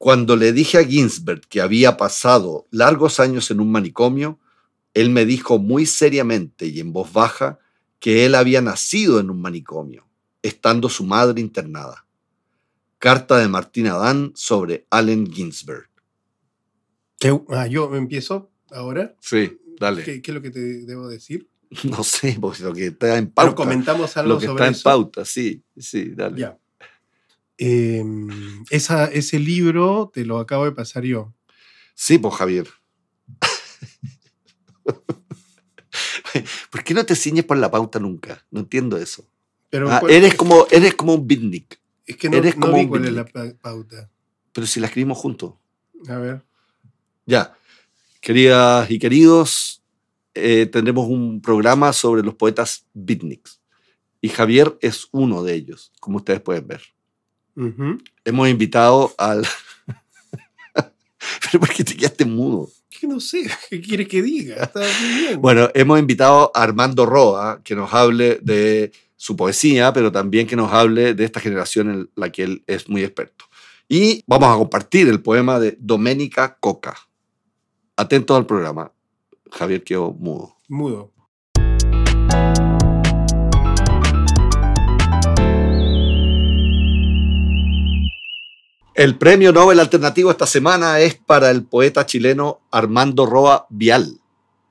Cuando le dije a Ginsberg que había pasado largos años en un manicomio, él me dijo muy seriamente y en voz baja que él había nacido en un manicomio, estando su madre internada. Carta de Martín Adán sobre Allen Ginsberg. Ah, yo empiezo ahora. Sí, dale. ¿Qué, es lo que te debo decir? No sé, porque lo que está en pauta. Pero comentamos algo Lo que sobre está en pauta, sí, sí, dale. Ya. Em, esa, ese libro te lo acabo de pasar yo. Sí, pues Javier. ¿Por qué no te ciñes por la pauta nunca? No entiendo eso. Pero Ah, ¿cuál- eres, como, eres como un beatnik. es que no, eres no como vi un cuál es la pauta. Pero si la escribimos juntos. A ver. Ya. Queridas y queridos, eh, tendremos un programa sobre los poetas beatniks. Y Javier es uno de ellos, como ustedes pueden ver. Ujú. Hemos invitado al... Pero ¿por qué te quedaste mudo? Que no sé, ¿qué quieres que diga? Está muy bien. Bueno, hemos invitado a Armando Roa, que nos hable de su poesía, pero también que nos hable de esta generación en la que él es muy experto. Y vamos a compartir el poema de Doménica Coca. Atentos al programa. Javier quedó mudo. Mudo. El premio Nobel alternativo esta semana es para el poeta chileno Armando Roa Vial,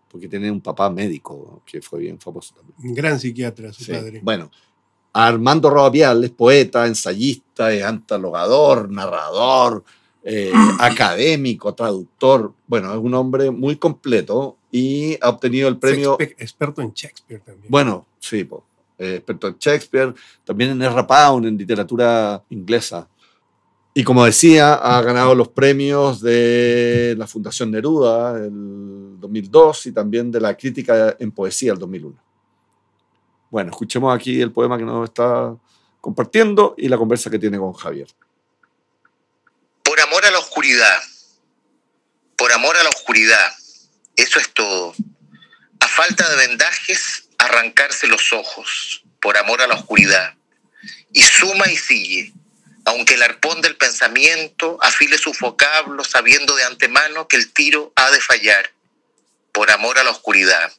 porque tiene un papá médico que fue bien famoso también. Un gran psiquiatra, su Sí. padre. Bueno, Armando Roa Vial es poeta, ensayista, es antologador, narrador, eh, académico, traductor. Bueno, es un hombre muy completo y ha obtenido el premio. Experto en Shakespeare también. Bueno, sí, po, eh, experto en Shakespeare, también en Ezra Pound, en literatura inglesa. Y como decía, ha ganado los premios de la Fundación Neruda el 2002 y también de la crítica en poesía el 2001. Bueno, escuchemos aquí el poema que nos está compartiendo y la conversa que tiene con Javier. Por amor a la oscuridad. Por amor a la oscuridad. Eso es todo. A falta de vendajes, arrancarse los ojos. Por amor a la oscuridad. Y suma y sigue. Aunque el arpón del pensamiento afile sus vocablos sabiendo de antemano que el tiro ha de fallar. Por amor a la oscuridad.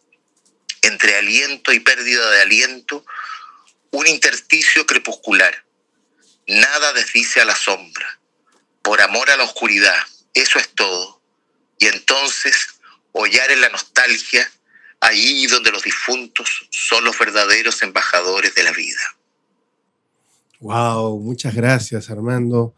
Entre aliento y pérdida de aliento, un intersticio crepuscular. Nada desdice a la sombra por amor a la oscuridad. Eso es todo. Y entonces hollar en la nostalgia, allí donde los difuntos son los verdaderos embajadores de la vida. Wow, muchas gracias, Armando.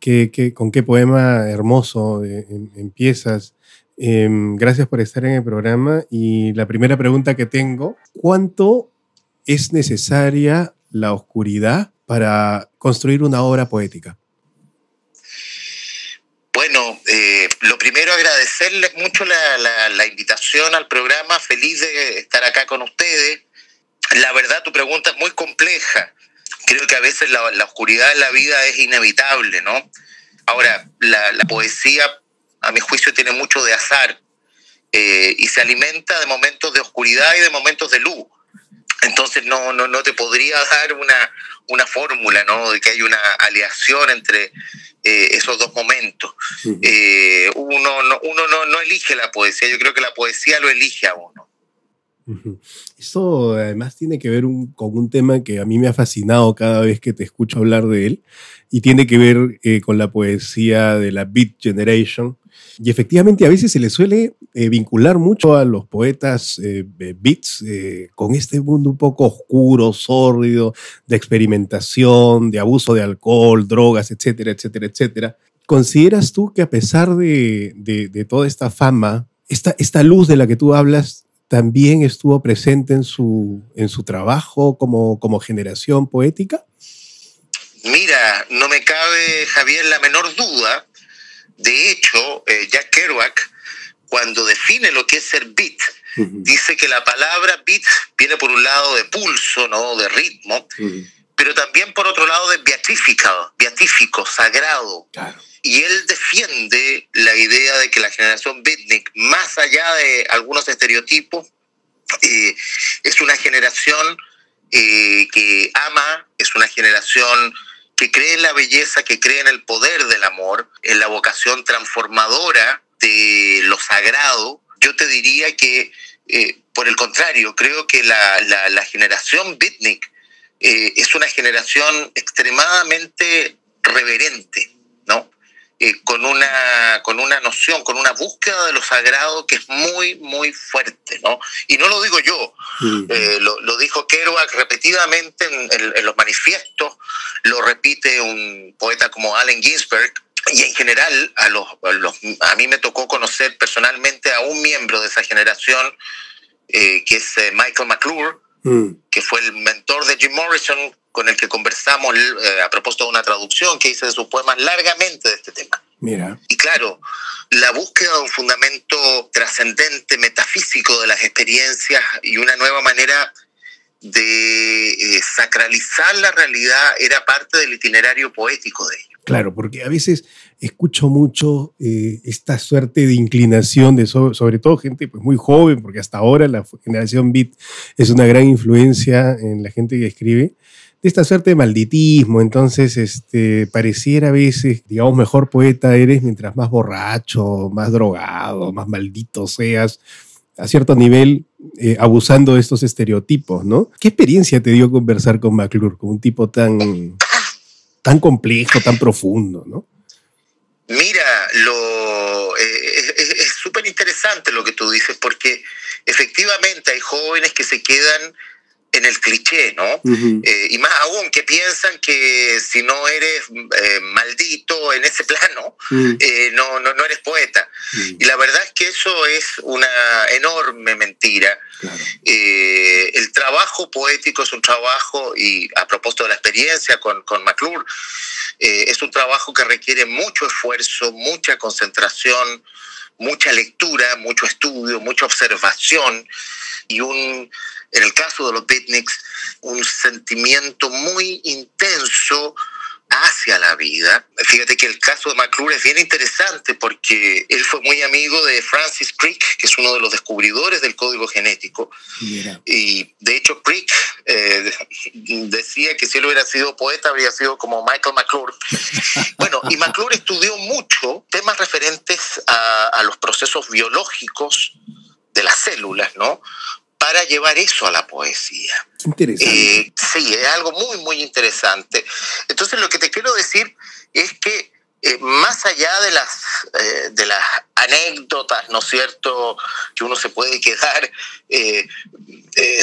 ¿Qué, qué- con qué poema hermoso eh, em- empiezas. Em, gracias por estar en el programa. Y la primera pregunta que tengo, ¿cuánto es necesaria la oscuridad para construir una obra poética? Bueno, eh, lo primero agradecerles mucho la, la- la invitación al programa, feliz de estar acá con ustedes. La verdad, tu pregunta es muy compleja. Creo que a veces la, la oscuridad en la vida es inevitable, ¿no? Ahora, la, la poesía, a mi juicio, tiene mucho de azar eh, y se alimenta de momentos de oscuridad y de momentos de luz. Entonces no, no, no te podría dar una, una fórmula, ¿no? De que hay una aleación entre eh, esos dos momentos. Eh, uno no, uno no, no elige la poesía, yo creo que la poesía lo elige a uno. Esto además tiene que ver un- con un tema que a mí me ha fascinado cada vez que te escucho hablar de él y tiene que ver eh, con la poesía de la Beat Generation. Y efectivamente a veces se le suele eh, vincular mucho a los poetas eh, beats eh, con este mundo un poco oscuro, sórdido, de experimentación, de abuso de alcohol, drogas, etcétera, etcétera, etcétera. ¿Consideras tú que a pesar de, de- de toda esta fama, esta, esta luz de la que tú hablas también estuvo presente en su, en su trabajo como, como generación poética? Mira, no me cabe, Javier, la menor duda. De hecho, eh, Jack Kerouac, cuando define lo que es ser beat, dice que la palabra beat viene por un lado de pulso, ¿no? de ritmo, pero también por otro lado de beatifical, beatífico, sagrado. Claro. Y él defiende la idea de que la generación beatnik, más allá de algunos estereotipos, eh, es una generación eh, que ama, es una generación que cree en la belleza, que cree en el poder del amor, en la vocación transformadora de lo sagrado, yo te diría que, eh, por el contrario, creo que la, la, generación Bitnik eh, es una generación extremadamente reverente, ¿no? Eh, con, una, con una noción, con una búsqueda de lo sagrado que es muy, muy fuerte, ¿no? Y no lo digo yo, eh, lo, dijo Kerouac repetidamente en, los manifiestos, lo repite un poeta como Allen Ginsberg, y en general a, los, a, mí me tocó conocer personalmente a un miembro de esa generación, eh, que es Michael McClure, mm. que fue el mentor de Jim Morrison, con el que conversamos eh, a propósito de una traducción que hice de sus poemas largamente de este tema. Mira. Y claro, la búsqueda de un fundamento trascendente, metafísico de las experiencias y una nueva manera de eh, sacralizar la realidad era parte del itinerario poético de ellos. Claro, porque a veces escucho mucho eh, esta suerte de inclinación de sobre todo gente pues, muy joven, porque hasta ahora la generación Beat es una gran influencia en la gente que escribe, de esta suerte de malditismo. Entonces, este, pareciera a veces, digamos, mejor poeta eres mientras más borracho, más drogado, más maldito seas, a cierto nivel, eh, abusando de estos estereotipos, ¿no? ¿Qué experiencia te dio conversar con McClure, con un tipo tan, tan complejo, tan profundo, ¿no? Mira, lo, eh, es súper interesante lo que tú dices, porque efectivamente hay jóvenes que se quedan en el cliché, ¿no? Eh, y más aún que piensan que si no eres eh, maldito en ese plano, mm. eh, no, no, no, eres poeta. Mm. Y la verdad es que eso es una enorme mentira. el trabajo poético es un trabajo, y a propósito de la experiencia con, con McClure, es un trabajo que requiere mucho esfuerzo, mucha concentración, mucha lectura, mucho estudio, mucha observación y un en el caso de los beatniks, un sentimiento muy intenso hacia la vida. Fíjate que el caso de McClure es bien interesante porque él fue muy amigo de Francis Crick, que es uno de los descubridores del código genético. Y de hecho Crick eh, decía que si él hubiera sido poeta habría sido como Michael McClure. bueno, y McClure estudió mucho temas referentes a, a los procesos biológicos de las células, ¿no? Para llevar eso a la poesía. Interesante. Eh, sí, es algo muy, muy interesante. Entonces, lo que te quiero decir es que eh, más allá de las, eh, de las anécdotas, ¿no cierto?, que uno se puede quedar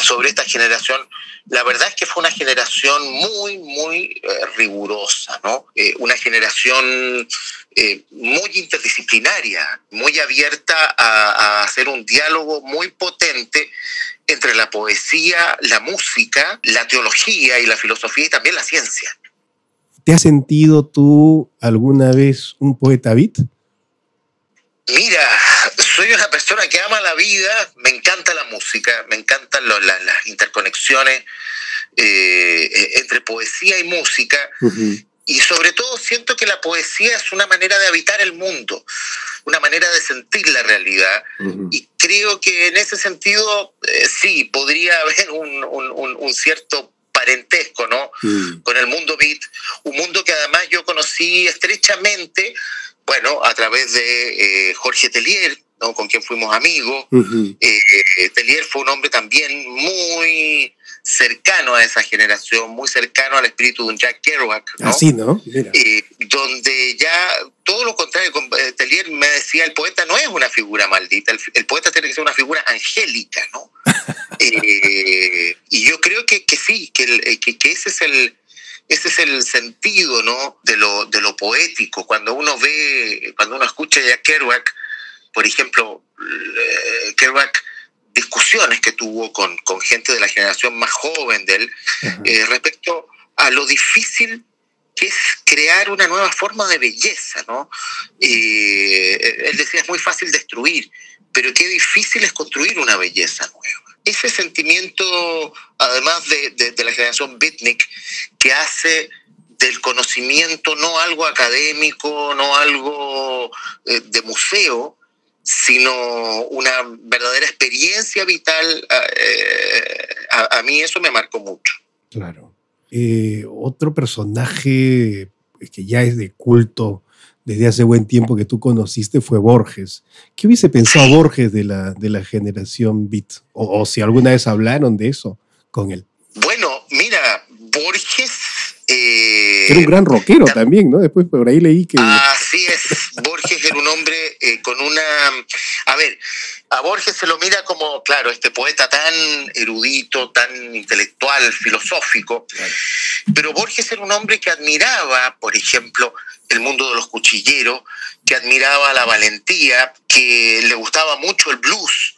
sobre esta generación, la verdad es que fue una generación muy, muy rigurosa, ¿no? una generación muy interdisciplinaria, muy abierta a hacer un diálogo muy potente entre la poesía, la música, la teología y la filosofía y también la ciencia. ¿Te has sentido tú alguna vez un poeta beat? Mira, soy una persona que ama la vida, me encanta la música, me encantan las interconexiones eh, entre poesía y música. Y sobre todo siento que la poesía es una manera de habitar el mundo, una manera de sentir la realidad. Y creo que en ese sentido eh, sí, podría haber un, un, cierto parentesco, ¿no? Mm. Con el mundo beat, un mundo que además yo conocí estrechamente, bueno, a través de eh, Jorge Telier, ¿no? con quien fuimos amigos. Eh, Telier fue un hombre también muy cercano a esa generación, muy cercano al espíritu de un Jack Kerouac. ¿no? Así, ¿no? Eh, donde ya todo lo contrario, eh, Telier me decía, el poeta no es una figura maldita, el, poeta tiene que ser una figura angélica, ¿no? Eh, y yo creo que, que sí, que, que, ese es el ese es el sentido ¿no? de, lo, de lo poético. Cuando uno ve, cuando uno escucha a Kerouac, por ejemplo, Kerouac discusiones que tuvo con, con gente de la generación más joven de él eh, respecto a lo difícil que es crear una nueva forma de belleza, ¿no? Eh, él decía, es muy fácil destruir, pero qué difícil es construir una belleza nueva. Ese sentimiento, además de, de, la generación Bitnik, que hace del conocimiento no algo académico, no algo eh, de museo, sino una verdadera experiencia vital, a, eh, mí eso me marcó mucho. Claro. Eh, otro personaje que ya es de culto desde hace buen tiempo que tú conociste fue Borges. ¿Qué hubiese pensado Borges de la, de la generación Beat? O, si alguna vez hablaron de eso con él. Bueno, mira, Borges... Eh, era un gran rockero también, ¿no? Después por ahí leí que... Así es, Borges era un hombre eh, con una... A ver, a Borges se lo mira como, claro, este poeta tan erudito, tan intelectual, filosófico, pero Borges era un hombre que admiraba, por ejemplo, el mundo de los cuchilleros, que admiraba la valentía, que le gustaba mucho el blues.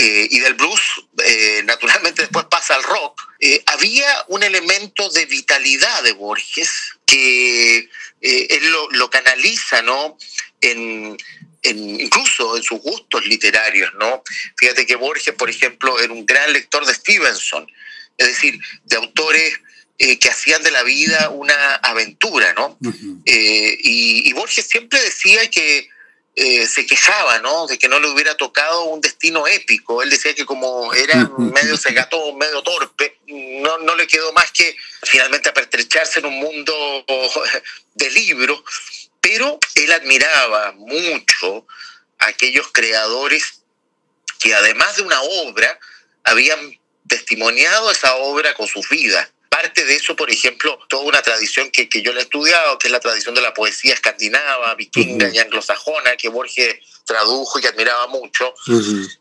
Eh, y del blues, eh, naturalmente después pasa al rock, eh, había un elemento de vitalidad de Borges que él lo, canaliza, ¿no? En, incluso en sus gustos literarios, ¿no? Fíjate que Borges, por ejemplo, era un gran lector de Stevenson, es decir, de autores eh, que hacían de la vida una aventura, ¿no? Eh, y, Borges siempre decía que eh, se quejaba, ¿no? De que no le hubiera tocado un destino épico. Él decía que como era medio segato, medio torpe, no, no le quedó más que finalmente apertrecharse en un mundo de libros, pero él admiraba mucho a aquellos creadores que además de una obra, habían testimoniado esa obra con sus vidas parte de eso, por ejemplo, toda una tradición que, que yo le he estudiado, que es la tradición de la poesía escandinava, vikinga y anglosajona, que Borges tradujo y admiraba mucho,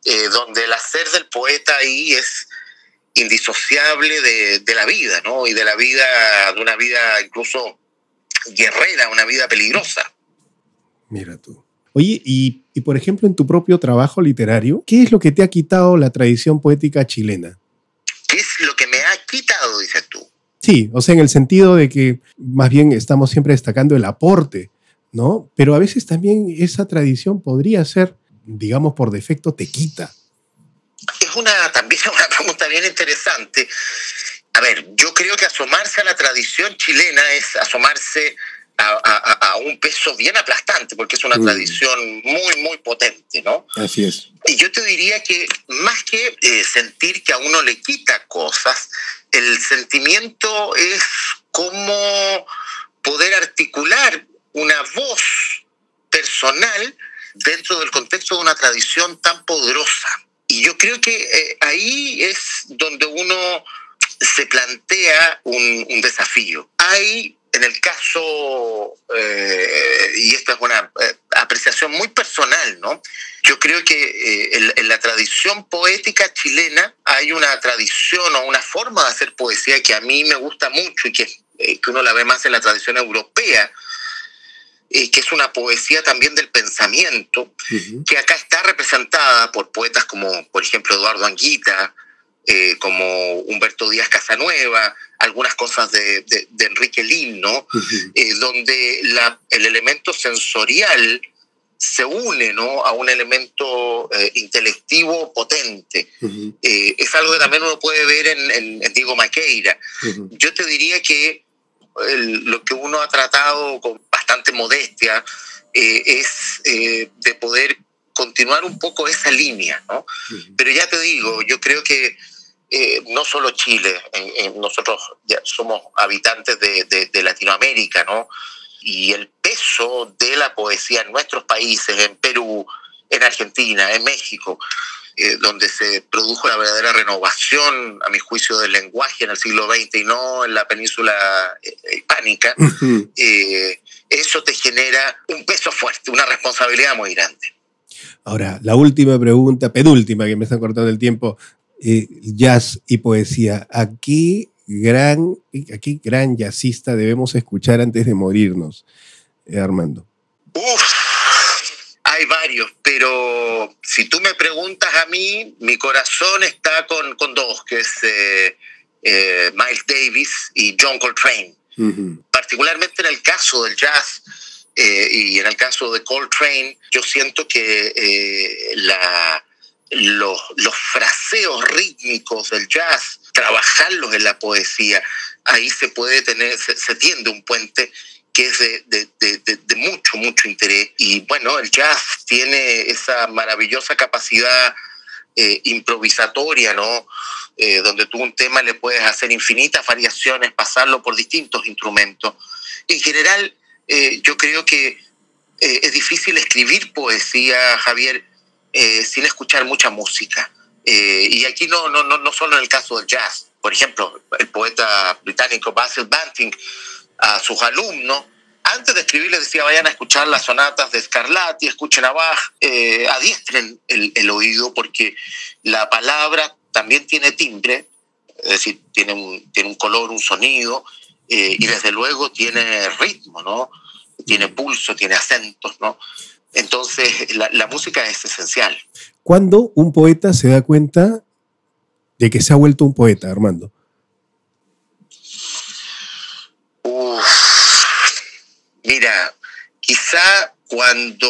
eh, donde el hacer del poeta ahí es indisociable de, de, la vida, ¿no? Y de la vida, de una vida incluso guerrera, una vida peligrosa. Mira tú. Oye, y, y por ejemplo, en tu propio trabajo literario, ¿qué es lo que te ha quitado la tradición poética chilena? ¿Qué es lo que me ha quitado, dices tú? Sí, o sea, en el sentido de que más bien estamos siempre destacando el aporte, ¿no? Pero a veces también esa tradición podría ser, digamos, por defecto, te quita. Es una, también una pregunta bien interesante. A ver, yo creo que asomarse a la tradición chilena es asomarse a, un peso bien aplastante, porque es una tradición muy, muy potente, ¿no? Así es. Y yo te diría que más que eh, sentir que a uno le quita cosas, el sentimiento es cómo poder articular una voz personal dentro del contexto de una tradición tan poderosa. Y yo creo que eh, ahí es donde uno se plantea un, un desafío. Hay en el caso, eh, y esta es una eh, apreciación muy personal, ¿no? Yo creo que eh, en, la tradición poética chilena hay una tradición o una forma de hacer poesía que a mí me gusta mucho y que, que uno la ve más en la tradición europea, que es una poesía también del pensamiento, que acá está representada por poetas como, por ejemplo, Eduardo Anguita, como Humberto Díaz Casanueva, algunas cosas de, Enrique Lin, ¿no? Eh, donde la, el elemento sensorial se une ¿no? a un elemento eh, intelectivo potente. Eh, es algo que también uno puede ver en, Diego Maqueira. Yo te diría que lo que uno ha tratado con bastante modestia es de poder continuar un poco esa línea, ¿no? Pero ya te digo, yo creo que eh, no solo Chile, nosotros ya somos habitantes de, Latinoamérica, ¿no? Y el peso de la poesía en nuestros países, en Perú, en Argentina, en México, eh, donde se produjo la verdadera renovación, a mi juicio, del lenguaje en el siglo XX y no en la península eh, hispánica, eso te genera un peso fuerte, una responsabilidad muy grande. Ahora, la última pregunta, penúltima, que me están cortando el tiempo. Eh, jazz y poesía. ¿A qué gran, gran jazzista debemos escuchar antes de morirnos, eh, Armando? Uf, hay varios, pero si tú me preguntas a mí, mi corazón está con, con dos, que es eh, Miles Davis y John Coltrane. Particularmente en el caso del jazz, y en el caso de Coltrane, yo siento que la, los, los fraseos rítmicos del jazz, trabajarlos en la poesía. Ahí se puede tener, se, tiende un puente que es de, de, mucho, mucho interés. Y bueno, el jazz tiene esa maravillosa capacidad eh, improvisatoria, ¿no? Eh, donde tú un tema le puedes hacer infinitas variaciones, pasarlo por distintos instrumentos. En general, eh, yo creo que es difícil escribir poesía, Javier, sin escuchar mucha música. y aquí no, no, no, no solo en el caso del jazz. Por ejemplo, el poeta británico Basil Banting a sus alumnos antes de escribir les decía, vayan a escuchar las sonatas de Scarlatti, escuchen a Bach, eh, adiestren el, oído porque la palabra también tiene timbre, es decir, tiene un, tiene un color, un sonido, eh, y desde luego tiene ritmo, ¿no? Tiene pulso, tiene acentos, ¿no? Entonces, la, la música es esencial. ¿Cuándo un poeta se da cuenta de que se ha vuelto un poeta, Armando? Mira, quizá cuando,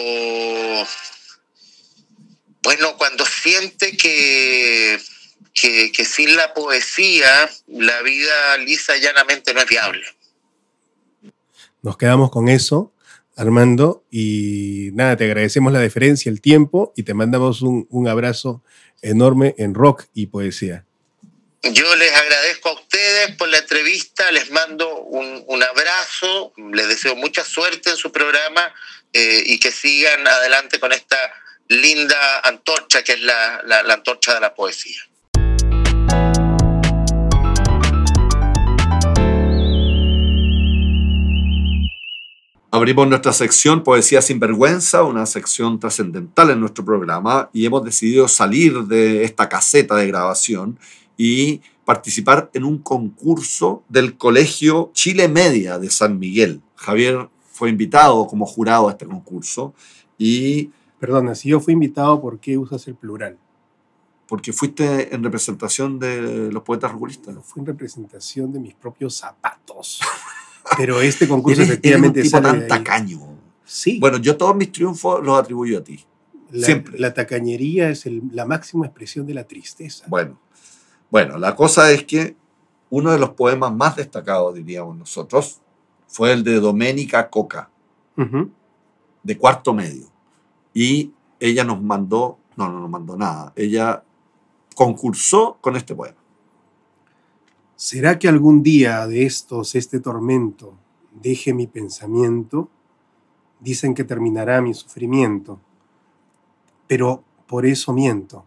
bueno, cuando siente que, que, sin la poesía la vida lisa y llanamente no es viable. Nos quedamos con eso, Armando, y nada, te agradecemos la deferencia, el tiempo y te mandamos un, un abrazo enorme en rock y poesía. Yo les agradezco a ustedes por la entrevista, les mando un, abrazo, les deseo mucha suerte en su programa eh, y que sigan adelante con esta linda antorcha que es la, la antorcha de la poesía. Abrimos nuestra sección Poesía sin Vergüenza, una sección trascendental en nuestro programa, y hemos decidido salir de esta caseta de grabación y participar en un concurso del Colegio Chile Media de San Miguel. Javier fue invitado como jurado a este concurso y... Perdona, si yo fui invitado, ¿por qué usas el plural? Porque fuiste en representación de los poetas regulistas. Fui en representación de mis propios zapatos. Pero este concurso efectivamente es un tipo tan tacaño. Sí. Bueno, yo todos mis triunfos los atribuyo a ti. La, Siempre. La tacañería es la máxima expresión de la tristeza. Bueno, bueno, la cosa es que uno de los poemas más destacados, diríamos nosotros, fue el de Doménica Coca, de cuarto medio. Y ella nos mandó, no, no nos mandó nada, ella concursó con este poema. ¿Será que algún día de estos, este tormento, deje mi pensamiento? Dicen que terminará mi sufrimiento, pero por eso miento.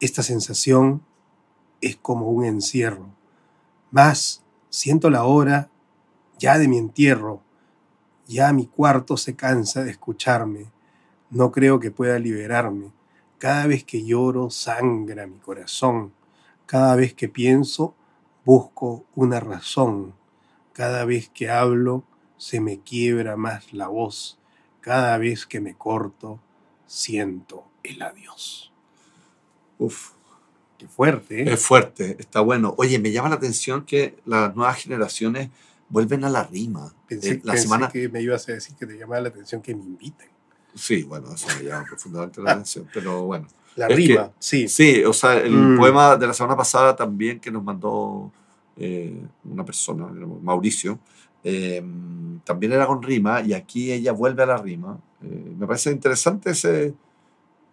Esta sensación es como un encierro. Más siento la hora ya de mi entierro. Ya mi cuarto se cansa de escucharme. No creo que pueda liberarme. Cada vez que lloro sangra mi corazón. Cada vez que pienso busco una razón. Cada vez que hablo se me quiebra más la voz. Cada vez que me corto siento el adiós. Uf, fuerte. ¿eh? Es fuerte, está bueno. Oye, me llama la atención que las nuevas generaciones vuelven a la rima. Pensé, Eh, la pensé semana... que me ibas a decir que te llamaba la atención que me inviten. Sí, bueno, eso me llama profundamente la atención, pero bueno. La Es rima, que- sí. Sí, o sea, el Mm. poema de la semana pasada también que nos mandó eh, una persona, Mauricio, eh, también era con rima y aquí ella vuelve a la rima. Eh, me parece interesante ese,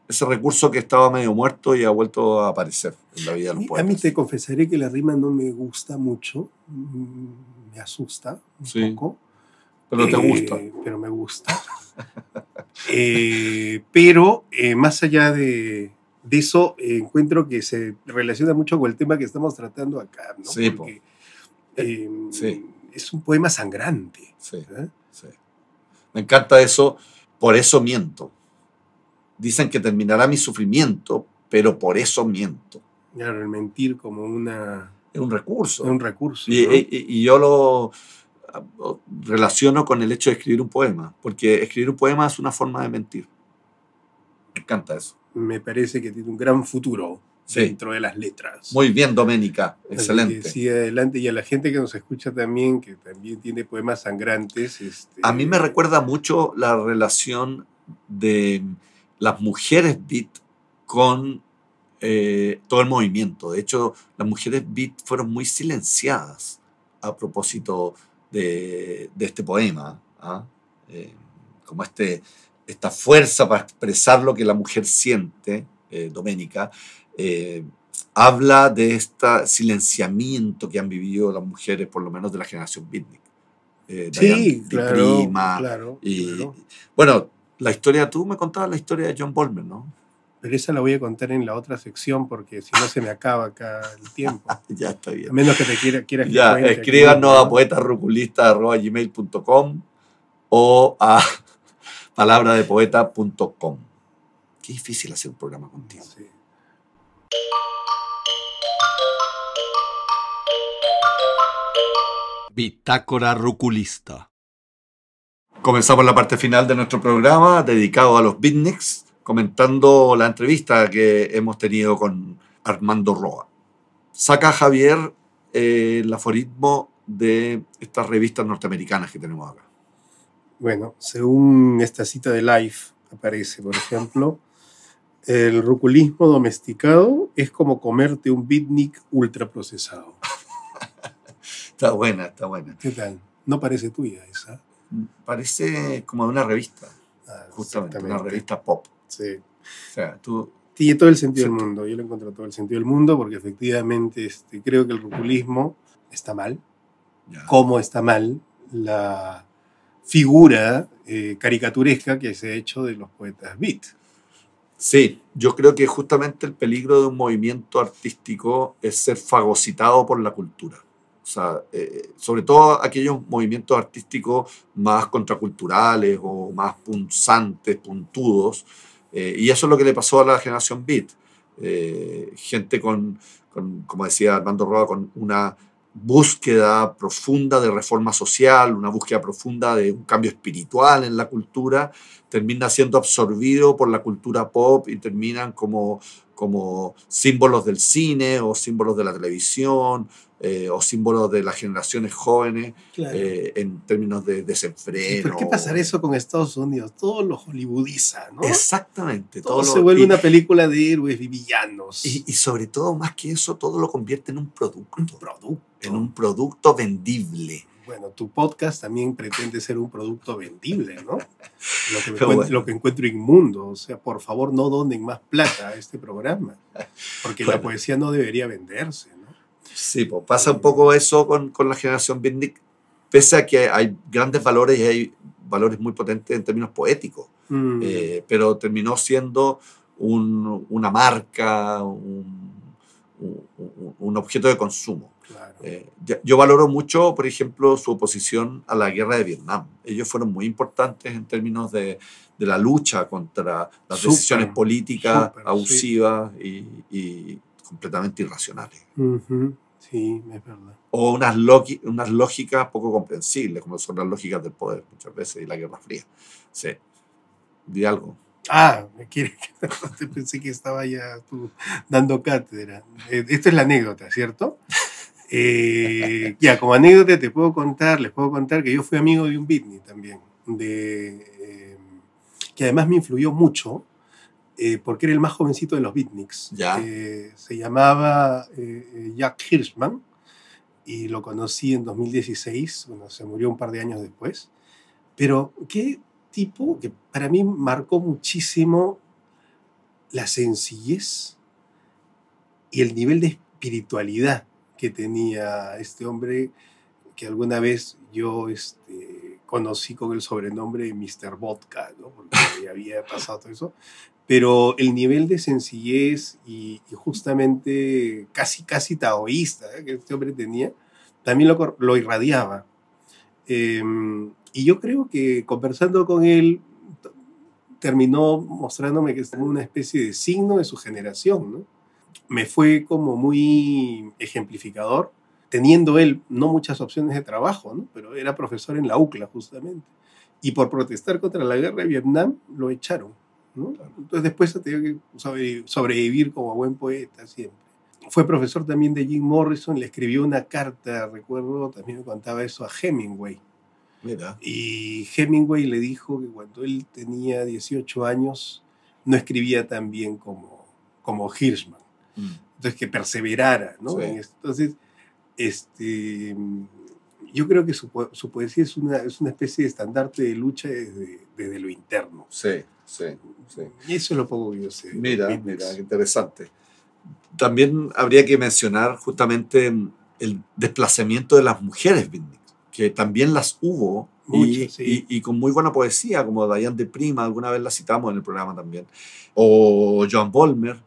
ese recurso que estaba medio muerto y ha vuelto a aparecer en la vida de los a mí te confesaré que la rima no me gusta mucho, mm, me asusta un Sí, poco. Pero te Eh, gusta. Pero me gusta. Eh, pero eh, más allá de, de eso, eh, encuentro que se relaciona mucho con el tema que estamos tratando acá, ¿no? Sí, po. Porque Sí. es un poema sangrante. Sí, sí. Me encanta eso, por eso miento. Dicen que terminará mi sufrimiento, pero por eso miento. Claro, el mentir como una, Es un recurso. un recurso. Y, ¿no? y- y yo lo relaciono con el hecho de escribir un poema, porque escribir un poema es una forma de mentir. Me encanta eso. Me parece que tiene un gran futuro Sí. dentro de las letras. Muy bien, Doménica. Excelente. sigue adelante. Y a la gente que nos escucha también, que también tiene poemas sangrantes. Este, A mí me recuerda mucho la relación de las mujeres beat con eh, todo el movimiento. De hecho, las mujeres beat fueron muy silenciadas a propósito de, de este poema. ¿ah? Eh, como este, esta fuerza para expresar lo que la mujer siente, eh, Doménica. eh, habla de este silenciamiento que han vivido las mujeres, por lo menos de la generación beatnik. Eh, Sí, claro, Prima, claro, y, claro. Bueno, la historia, tú me contabas la historia de John Bolmer, ¿no? Pero esa la voy a contar en la otra sección porque si no se me acaba acá el tiempo. ya está A bien. menos que te quiera, quieras que Ya, aquí, escríbanos a ¿no? poetarruculista.gmail.com o a palabradepoeta.com. Qué difícil hacer un programa contigo. Sí. Bitácora Ruculista. Comenzamos la parte final de nuestro programa dedicado a los beatniks, comentando la entrevista que hemos tenido con Armando Roa. Saca Javier eh, el aforismo de estas revistas norteamericanas que tenemos acá. Bueno, según esta cita de Life, aparece, por ejemplo, el ruculismo domesticado es como comerte un beatnik ultraprocesado. Está buena, está buena. ¿Qué tal? No parece tuya esa. Parece como de una revista, Ah, justamente, una revista pop. Sí. O sea, tú... Tiene todo el sentido Sí. del mundo. Yo le encuentro todo el sentido del mundo porque efectivamente este, creo que el ruculismo está mal. ya. cómo está mal la figura eh, caricaturesca que se ha hecho de los poetas beat. Sí, yo creo que justamente el peligro de un movimiento artístico es ser fagocitado por la cultura. O sea, eh, sobre todo aquellos movimientos artísticos más contraculturales o más punzantes, puntudos. Eh, y eso es lo que le pasó a la generación beat. Eh, gente con, con, como decía Armando Roa, con una búsqueda profunda de reforma social, una búsqueda profunda de un cambio espiritual en la cultura, termina siendo absorbido por la cultura pop y terminan como, como símbolos del cine o símbolos de la televisión eh, o símbolos de las generaciones jóvenes eh, en términos de ¿Y desenfreno. ¿Por qué pasará eso con Estados Unidos? Todo lo hollywoodiza, ¿no? Exactamente. Todo lo- se vuelve y- una película de héroes y villanos. y, y sobre todo, más que eso, todo lo convierte en un producto. un producto. En un producto vendible. Bueno, tu podcast también pretende ser un producto vendible, ¿no? Lo que, me Pero encuent- bueno. lo que encuentro inmundo. O sea, por favor, no donen más plata a este programa. Porque la poesía no debería venderse, ¿no? Sí, pues pasa un poco eso con, con la generación beatnik, pese a que hay grandes valores y hay valores muy potentes en términos poéticos, Mm. eh, pero terminó siendo un- una marca, un, un- un objeto de consumo. Claro. Eh, yo valoro mucho, por ejemplo, su oposición a la guerra de Vietnam. Ellos fueron muy importantes en términos de, de la lucha contra las Súper, decisiones políticas súper, sí. abusivas y, y completamente irracionales. Ujú, Sí, es verdad. O unas, unas lógicas poco comprensibles, como son las lógicas del poder muchas veces y la Guerra Fría. Sí. Di algo. Ah, me quiere pensé que estaba ya tú dando cátedra. Eh, Esta es la anécdota, ¿cierto? Eh, ya, como anécdota te puedo contar, les puedo contar que yo fui amigo de un beatnik también, de, eh, que además me influyó mucho, eh, porque era el más jovencito de los beatniks. Eh, se llamaba Jack Hirschman y lo conocí en 2016, bueno, se murió un par de años después. Pero qué tipo que para mí marcó muchísimo la sencillez y el nivel de espiritualidad que tenía este hombre que alguna vez yo este, conocí con el sobrenombre Mr. Vodka, ¿no? porque había pasado todo eso, pero el nivel de sencillez y, y justamente casi, casi taoísta ¿eh? que este hombre tenía, también lo, lo irradiaba. Eh, y yo creo que conversando con él terminó mostrándome que es una especie de signo de su generación, ¿no? Me fue como muy ejemplificador, teniendo él no muchas opciones de trabajo, ¿no? Pero era profesor en la UCLA justamente. Y por protestar contra la guerra de Vietnam lo echaron, ¿no? Entonces después tenido que sobre- sobrevivir como buen poeta siempre. Fue profesor también de Jim Morrison, le escribió una carta, recuerdo, también me contaba eso a Hemingway. Mira. Y Hemingway le dijo que cuando él tenía 18 años no escribía tan bien como, como Hirschman. Mm. Entonces, que perseverara, ¿no? Sí. Entonces, este, yo creo que su, su poesía es una, es una especie de estandarte de lucha desde, desde lo interno. Sí, sí, sí. Y eso es lo poco que yo sé. Mira, mira, interesante. también habría que mencionar justamente el desplazamiento de las mujeres que también las hubo y, y, con muy buena poesía, como Diane de Prima, alguna vez la citamos en el programa también, o Joan Bolmer.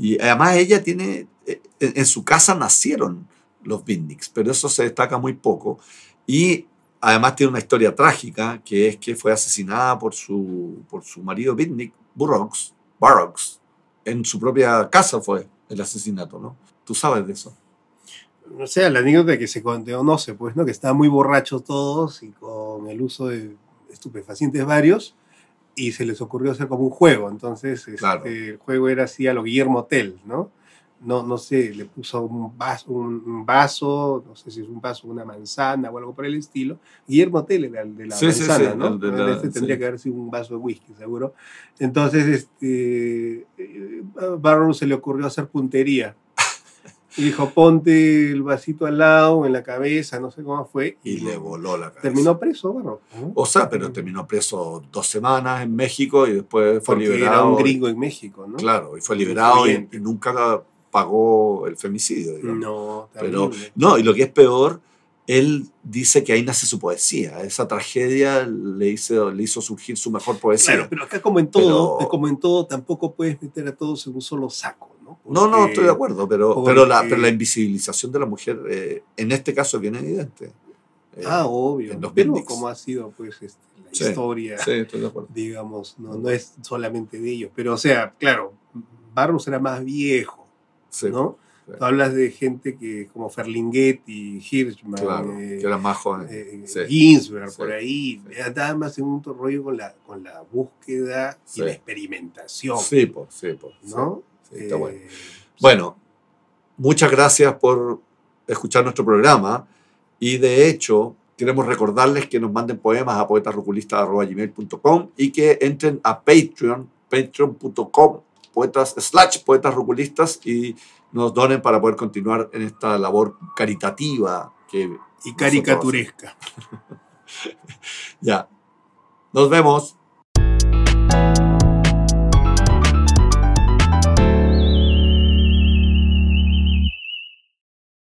Y además ella tiene, eh, en, su casa nacieron los beatniks, pero eso se destaca muy poco. Y además tiene una historia trágica, que es que fue asesinada por su, por su marido beatnik, Burroughs, Burroughs, en su propia casa fue el asesinato, ¿no? Tú sabes de eso. No sé, la anécdota que se conoce, pues, ¿no? Que estaban muy borrachos todos y con el uso de estupefacientes varios y se les ocurrió hacer como un juego. Entonces, este, el juego era así a lo Guillermo Tell, ¿no? No, no sé, le puso un vaso, un, vaso, no sé si es un vaso, una manzana o algo por el estilo. Guillermo Tell era el de la manzana, ¿no? este tendría que haber sido un vaso de whisky, seguro. Entonces, este, eh, Barrow se le ocurrió hacer puntería y dijo, ponte el vasito al lado, en la cabeza, no sé cómo fue. Y, le voló la cabeza. Terminó preso, bueno. O sea, pero terminó preso dos semanas en México y después fue liberado. Era un gringo en México, ¿no? Claro, y fue liberado y, nunca pagó el femicidio. No, pero No, y lo que es peor, él dice que ahí nace su poesía. Esa tragedia le hizo, le hizo surgir su mejor poesía. Claro, pero acá como en todo, como en todo, tampoco puedes meter a todos en un solo saco. No, no, estoy de acuerdo, pero, pero, la, pero la invisibilización de la mujer eh, en este caso es bien evidente. Eh, ah, obvio. pero como ha sido pues este, la historia, digamos, no, no es solamente de ellos. Pero o sea, claro, Barros era más viejo, ¿no? Tú hablas de gente que como Ferlinghetti, Hirschman, claro, eh, que eran más jóvenes. Eh, Ginsberg, por ahí. Nada más en un rollo con la, con la búsqueda y la experimentación. Sí, pues, sí, pues. ¿no? Bueno. Eh, bueno, muchas gracias por escuchar nuestro programa y de hecho queremos recordarles que nos manden poemas a poetasruculistas.com y que entren a Patreon, patreon.com, poetas, slash poetas ruculistas y nos donen para poder continuar en esta labor caritativa que y caricaturesca. ya. Nos vemos.